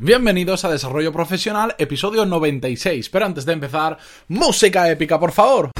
Bienvenidos a Desarrollo Profesional, episodio 96. Pero antes de empezar, música épica, por favor.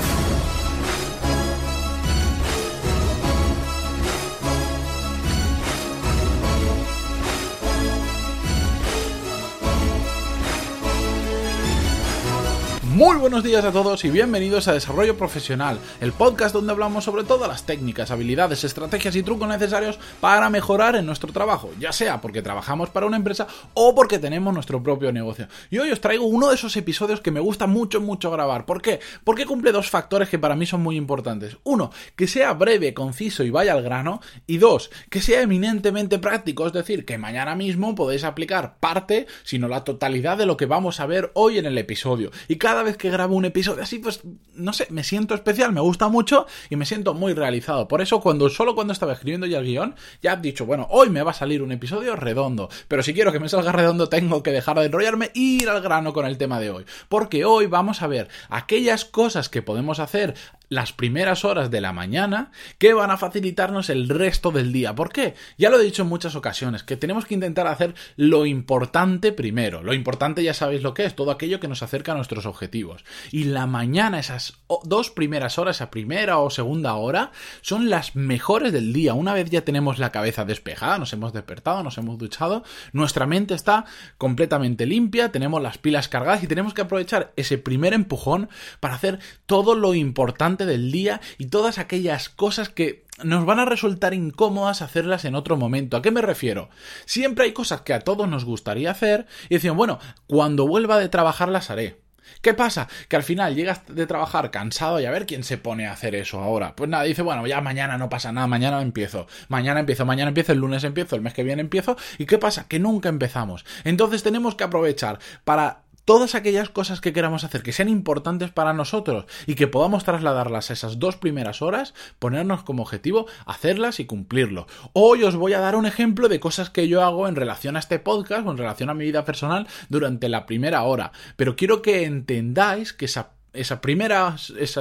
Muy buenos días a todos y bienvenidos a Desarrollo Profesional, el podcast donde hablamos sobre todas las técnicas, habilidades, estrategias y trucos necesarios para mejorar en nuestro trabajo, ya sea porque trabajamos para una empresa o porque tenemos nuestro propio negocio. Y hoy os traigo uno de esos episodios que me gusta mucho, mucho grabar. ¿Por qué? Porque cumple dos factores que para mí son muy importantes. Uno, que sea breve, conciso y vaya al grano. Y dos, que sea eminentemente práctico, es decir, que mañana mismo podéis aplicar parte, si no la totalidad de lo que vamos a ver hoy en el episodio. Y cada vez que grabo un episodio así, pues no sé, me siento especial, me gusta mucho y me siento muy realizado. Por eso, cuando solo cuando estaba escribiendo ya el guion, ya he dicho, bueno, hoy me va a salir un episodio redondo. Pero si quiero que me salga redondo, tengo que dejar de enrollarme e ir al grano con el tema de hoy. Porque hoy vamos a ver aquellas cosas que podemos hacer las primeras horas de la mañana que van a facilitarnos el resto del día. ¿Por qué? Ya lo he dicho en muchas ocasiones, que tenemos que intentar hacer lo importante primero. Lo importante ya sabéis lo que es, todo aquello que nos acerca a nuestros objetivos. Y la mañana, esas dos primeras horas, esa primera o segunda hora, son las mejores del día. Una vez ya tenemos la cabeza despejada, nos hemos despertado, nos hemos duchado, nuestra mente está completamente limpia, tenemos las pilas cargadas y tenemos que aprovechar ese primer empujón para hacer todo lo importante del día y todas aquellas cosas que nos van a resultar incómodas hacerlas en otro momento. ¿A qué me refiero? Siempre hay cosas que a todos nos gustaría hacer y decimos, bueno, cuando vuelva de trabajar las haré. ¿Qué pasa? Que al final llegas de trabajar cansado y a ver quién se pone a hacer eso ahora. Pues nada, dice, bueno, ya mañana no pasa nada, mañana empiezo, mañana empiezo, mañana empiezo, el lunes empiezo, el mes que viene empiezo. ¿Y qué pasa? Que nunca empezamos. Entonces tenemos que aprovechar para todas aquellas cosas que queramos hacer que sean importantes para nosotros y que podamos trasladarlas a esas dos primeras horas, ponernos como objetivo hacerlas y cumplirlo. Hoy os voy a dar un ejemplo de cosas que yo hago en relación a este podcast o en relación a mi vida personal durante la primera hora, pero quiero que entendáis que esa esas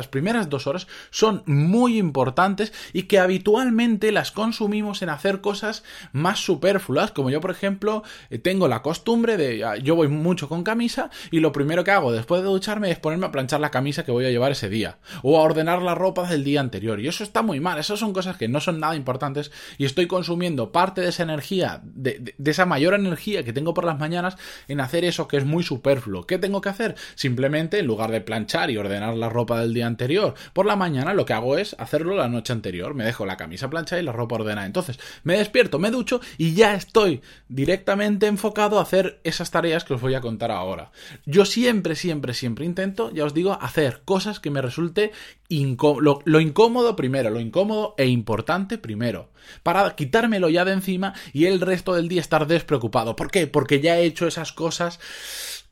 primeras, dos horas son muy importantes y que habitualmente las consumimos en hacer cosas más superfluas, como yo por ejemplo eh, tengo la costumbre de, ah, yo voy mucho con camisa y lo primero que hago después de ducharme es ponerme a planchar la camisa que voy a llevar ese día o a ordenar la ropa del día anterior y eso está muy mal, esas son cosas que no son nada importantes y estoy consumiendo parte de esa energía, de, de esa mayor energía que tengo por las mañanas en hacer eso que es muy superfluo. ¿Qué tengo que hacer? Simplemente en lugar de planchar y ordenar la ropa del día anterior. Por la mañana lo que hago es hacerlo la noche anterior. Me dejo la camisa planchada y la ropa ordenada. Entonces me despierto, me ducho y ya estoy directamente enfocado a hacer esas tareas que os voy a contar ahora. Yo siempre, siempre, siempre intento, ya os digo, hacer cosas que me resulte lo, lo incómodo primero, lo incómodo e importante primero. Para quitármelo ya de encima y el resto del día estar despreocupado. ¿Por qué? Porque ya he hecho esas cosas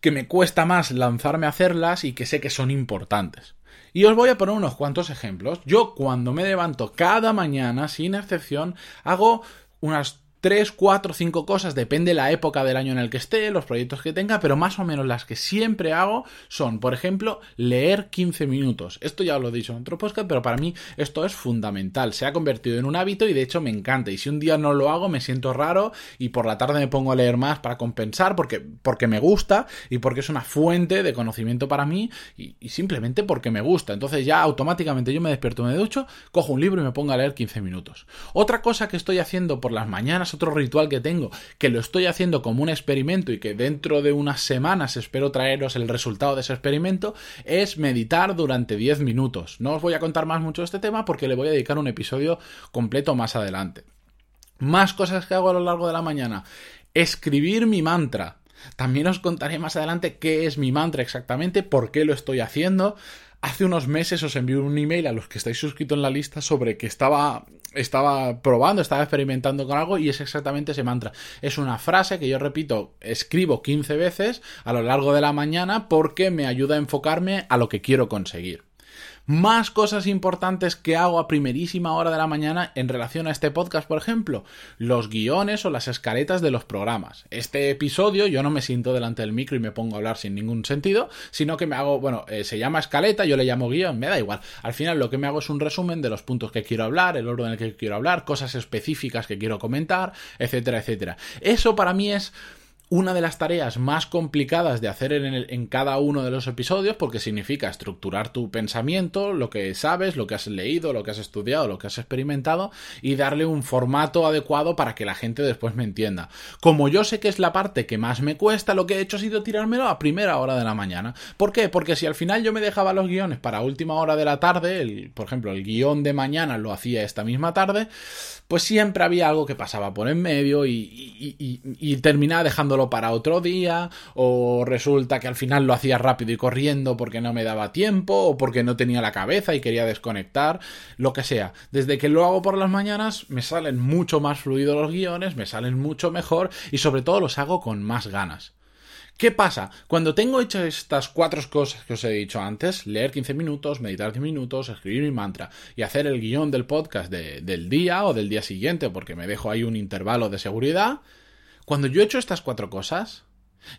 que me cuesta más lanzarme a hacerlas y que sé que son importantes. Y os voy a poner unos cuantos ejemplos. Yo cuando me levanto cada mañana, sin excepción, hago unas 3, 4, 5 cosas, depende la época del año en el que esté, los proyectos que tenga, pero más o menos las que siempre hago son, por ejemplo, leer 15 minutos. Esto ya lo he dicho en otro podcast, pero para mí esto es fundamental. Se ha convertido en un hábito y de hecho me encanta. Y si un día no lo hago, me siento raro y por la tarde me pongo a leer más para compensar porque, porque me gusta y porque es una fuente de conocimiento para mí y, y simplemente porque me gusta. Entonces ya automáticamente yo me despierto, me ducho, cojo un libro y me pongo a leer 15 minutos. Otra cosa que estoy haciendo por las mañanas otro ritual que tengo, que lo estoy haciendo como un experimento y que dentro de unas semanas espero traeros el resultado de ese experimento, es meditar durante 10 minutos. No os voy a contar más mucho este tema porque le voy a dedicar un episodio completo más adelante. Más cosas que hago a lo largo de la mañana. Escribir mi mantra. También os contaré más adelante qué es mi mantra exactamente, por qué lo estoy haciendo. Hace unos meses os envié un email a los que estáis suscritos en la lista sobre que estaba, estaba probando, estaba experimentando con algo y es exactamente ese mantra. Es una frase que yo repito, escribo 15 veces a lo largo de la mañana porque me ayuda a enfocarme a lo que quiero conseguir más cosas importantes que hago a primerísima hora de la mañana en relación a este podcast, por ejemplo, los guiones o las escaletas de los programas. Este episodio yo no me siento delante del micro y me pongo a hablar sin ningún sentido, sino que me hago, bueno, eh, se llama escaleta, yo le llamo guion, me da igual. Al final lo que me hago es un resumen de los puntos que quiero hablar, el orden en el que quiero hablar, cosas específicas que quiero comentar, etcétera, etcétera. Eso para mí es una de las tareas más complicadas de hacer en, en, cada uno de los episodios porque significa estructurar tu pensamiento, lo que sabes, lo que has leído, lo que has estudiado, lo que has experimentado y darle un formato adecuado para que la gente después me entienda. Como yo sé que es la parte que más me cuesta, lo que he hecho ha sido tirármelo a primera hora de la mañana. ¿Por qué? Porque si al final yo me dejaba los guiones para última hora de la tarde, el, por ejemplo, el guion de mañana lo hacía esta misma tarde, pues siempre había algo que pasaba por en medio y, terminaba dejándolo para otro día, o resulta que al final lo hacía rápido y corriendo porque no me daba tiempo, o porque no tenía la cabeza y quería desconectar, lo que sea. Desde que lo hago por las mañanas me salen mucho más fluidos los guiones, me salen mucho mejor y sobre todo los hago con más ganas. ¿Qué pasa? Cuando tengo hecho estas cuatro cosas que os he dicho antes, leer 15 minutos, meditar 10 minutos, escribir mi mantra y hacer el guion del podcast del día o del día siguiente, porque me dejo ahí un intervalo de seguridad, cuando yo he hecho estas cuatro cosas,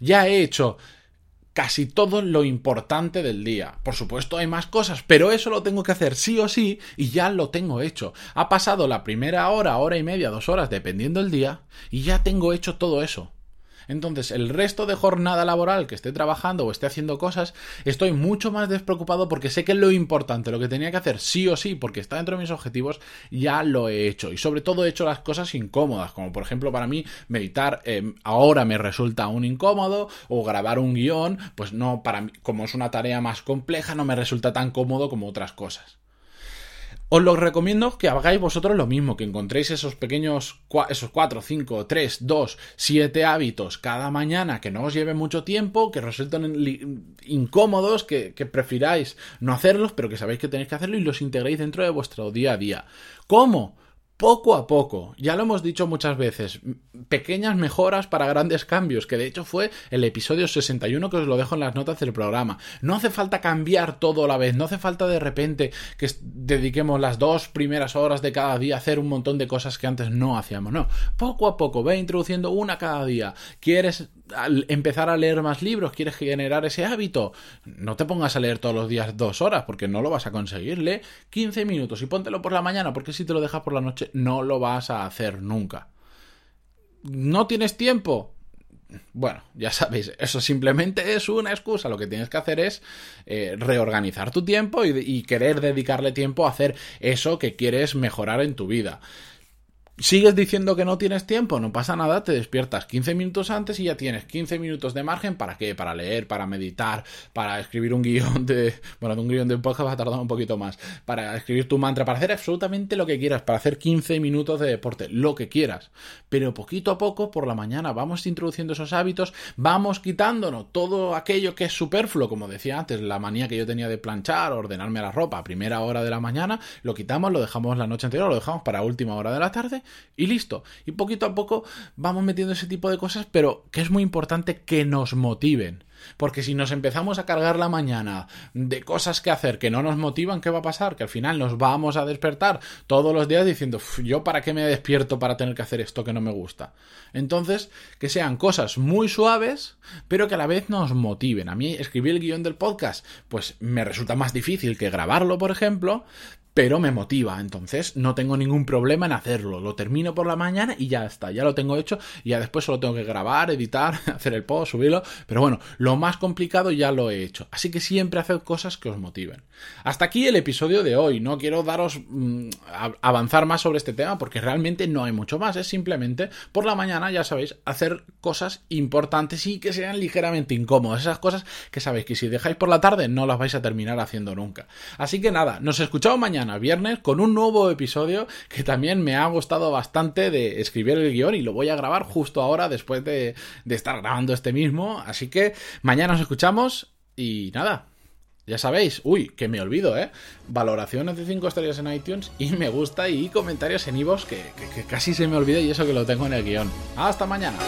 ya he hecho casi todo lo importante del día. Por supuesto hay más cosas, pero eso lo tengo que hacer sí o sí y ya lo tengo hecho. Ha pasado la primera hora, hora y media, dos horas, dependiendo del día, y ya tengo hecho todo eso. Entonces, el resto de jornada laboral que esté trabajando o esté haciendo cosas, estoy mucho más despreocupado porque sé que lo importante, lo que tenía que hacer sí o sí, porque está dentro de mis objetivos, ya lo he hecho. Y sobre todo he hecho las cosas incómodas, como por ejemplo para mí meditar eh, ahora me resulta aún incómodo, o grabar un guion, pues no, para mí, como es una tarea más compleja, no me resulta tan cómodo como otras cosas. Os lo recomiendo que hagáis vosotros lo mismo, que encontréis esos pequeños, esos 4, 5, 3, 2, 7 hábitos cada mañana que no os lleven mucho tiempo, que resulten incómodos, que, que prefiráis no hacerlos, pero que sabéis que tenéis que hacerlo y los integréis dentro de vuestro día a día. ¿Cómo? Poco a poco, ya lo hemos dicho muchas veces, pequeñas mejoras para grandes cambios, que de hecho fue el episodio 61 que os lo dejo en las notas del programa. No hace falta cambiar todo a la vez, no hace falta de repente que dediquemos las dos primeras horas de cada día a hacer un montón de cosas que antes no hacíamos, no, poco a poco, ve introduciendo una cada día. ¿Quieres empezar a leer más libros? ¿Quieres generar ese hábito? No te pongas a leer todos los días dos horas, porque no lo vas a conseguir, lee 15 minutos y póntelo por la mañana, porque si te lo dejas por la noche no lo vas a hacer nunca. ¿No tienes tiempo? Bueno, ya sabéis, eso simplemente es una excusa. Lo que tienes que hacer es eh, reorganizar tu tiempo y querer dedicarle tiempo a hacer eso que quieres mejorar en tu vida. ¿Sigues diciendo que no tienes tiempo? No pasa nada, te despiertas 15 minutos antes y ya tienes 15 minutos de margen para qué? Para leer, para meditar, para escribir un guion de... Bueno, de un guion de podcast va a tardar un poquito más. Para escribir tu mantra, para hacer absolutamente lo que quieras, para hacer 15 minutos de deporte, lo que quieras. Pero poquito a poco, por la mañana, vamos introduciendo esos hábitos, vamos quitándonos todo aquello que es superfluo, como decía antes, la manía que yo tenía de planchar, ordenarme la ropa a primera hora de la mañana, lo quitamos, lo dejamos la noche anterior, lo dejamos para última hora de la tarde y listo. Y poquito a poco vamos metiendo ese tipo de cosas, pero que es muy importante que nos motiven. Porque si nos empezamos a cargar la mañana de cosas que hacer que no nos motivan, ¿qué va a pasar? Que al final nos vamos a despertar todos los días diciendo, yo para qué me despierto para tener que hacer esto que no me gusta. Entonces, que sean cosas muy suaves, pero que a la vez nos motiven. A mí escribir el guion del podcast, pues me resulta más difícil que grabarlo, por ejemplo, pero me motiva, entonces no tengo ningún problema en hacerlo. Lo termino por la mañana y ya está, ya lo tengo hecho y ya después solo tengo que grabar, editar, hacer el post, subirlo, pero bueno, lo más complicado ya lo he hecho. Así que siempre haced cosas que os motiven. Hasta aquí el episodio de hoy, no quiero daros mm, avanzar más sobre este tema porque realmente no hay mucho más, es simplemente por la mañana, ya sabéis, hacer cosas importantes y que sean ligeramente incómodas, esas cosas que sabéis que si dejáis por la tarde no las vais a terminar haciendo nunca. Así que nada, nos escuchamos mañana viernes, con un nuevo episodio que también me ha gustado bastante de escribir el guion y lo voy a grabar justo ahora después de, de estar grabando este mismo. Así que mañana nos escuchamos y nada, ya sabéis, uy, que me olvido, ¿eh? Valoraciones de 5 estrellas en iTunes y me gusta y comentarios en iVoox que, que, que, casi se me olvida y eso que lo tengo en el guion. Hasta mañana.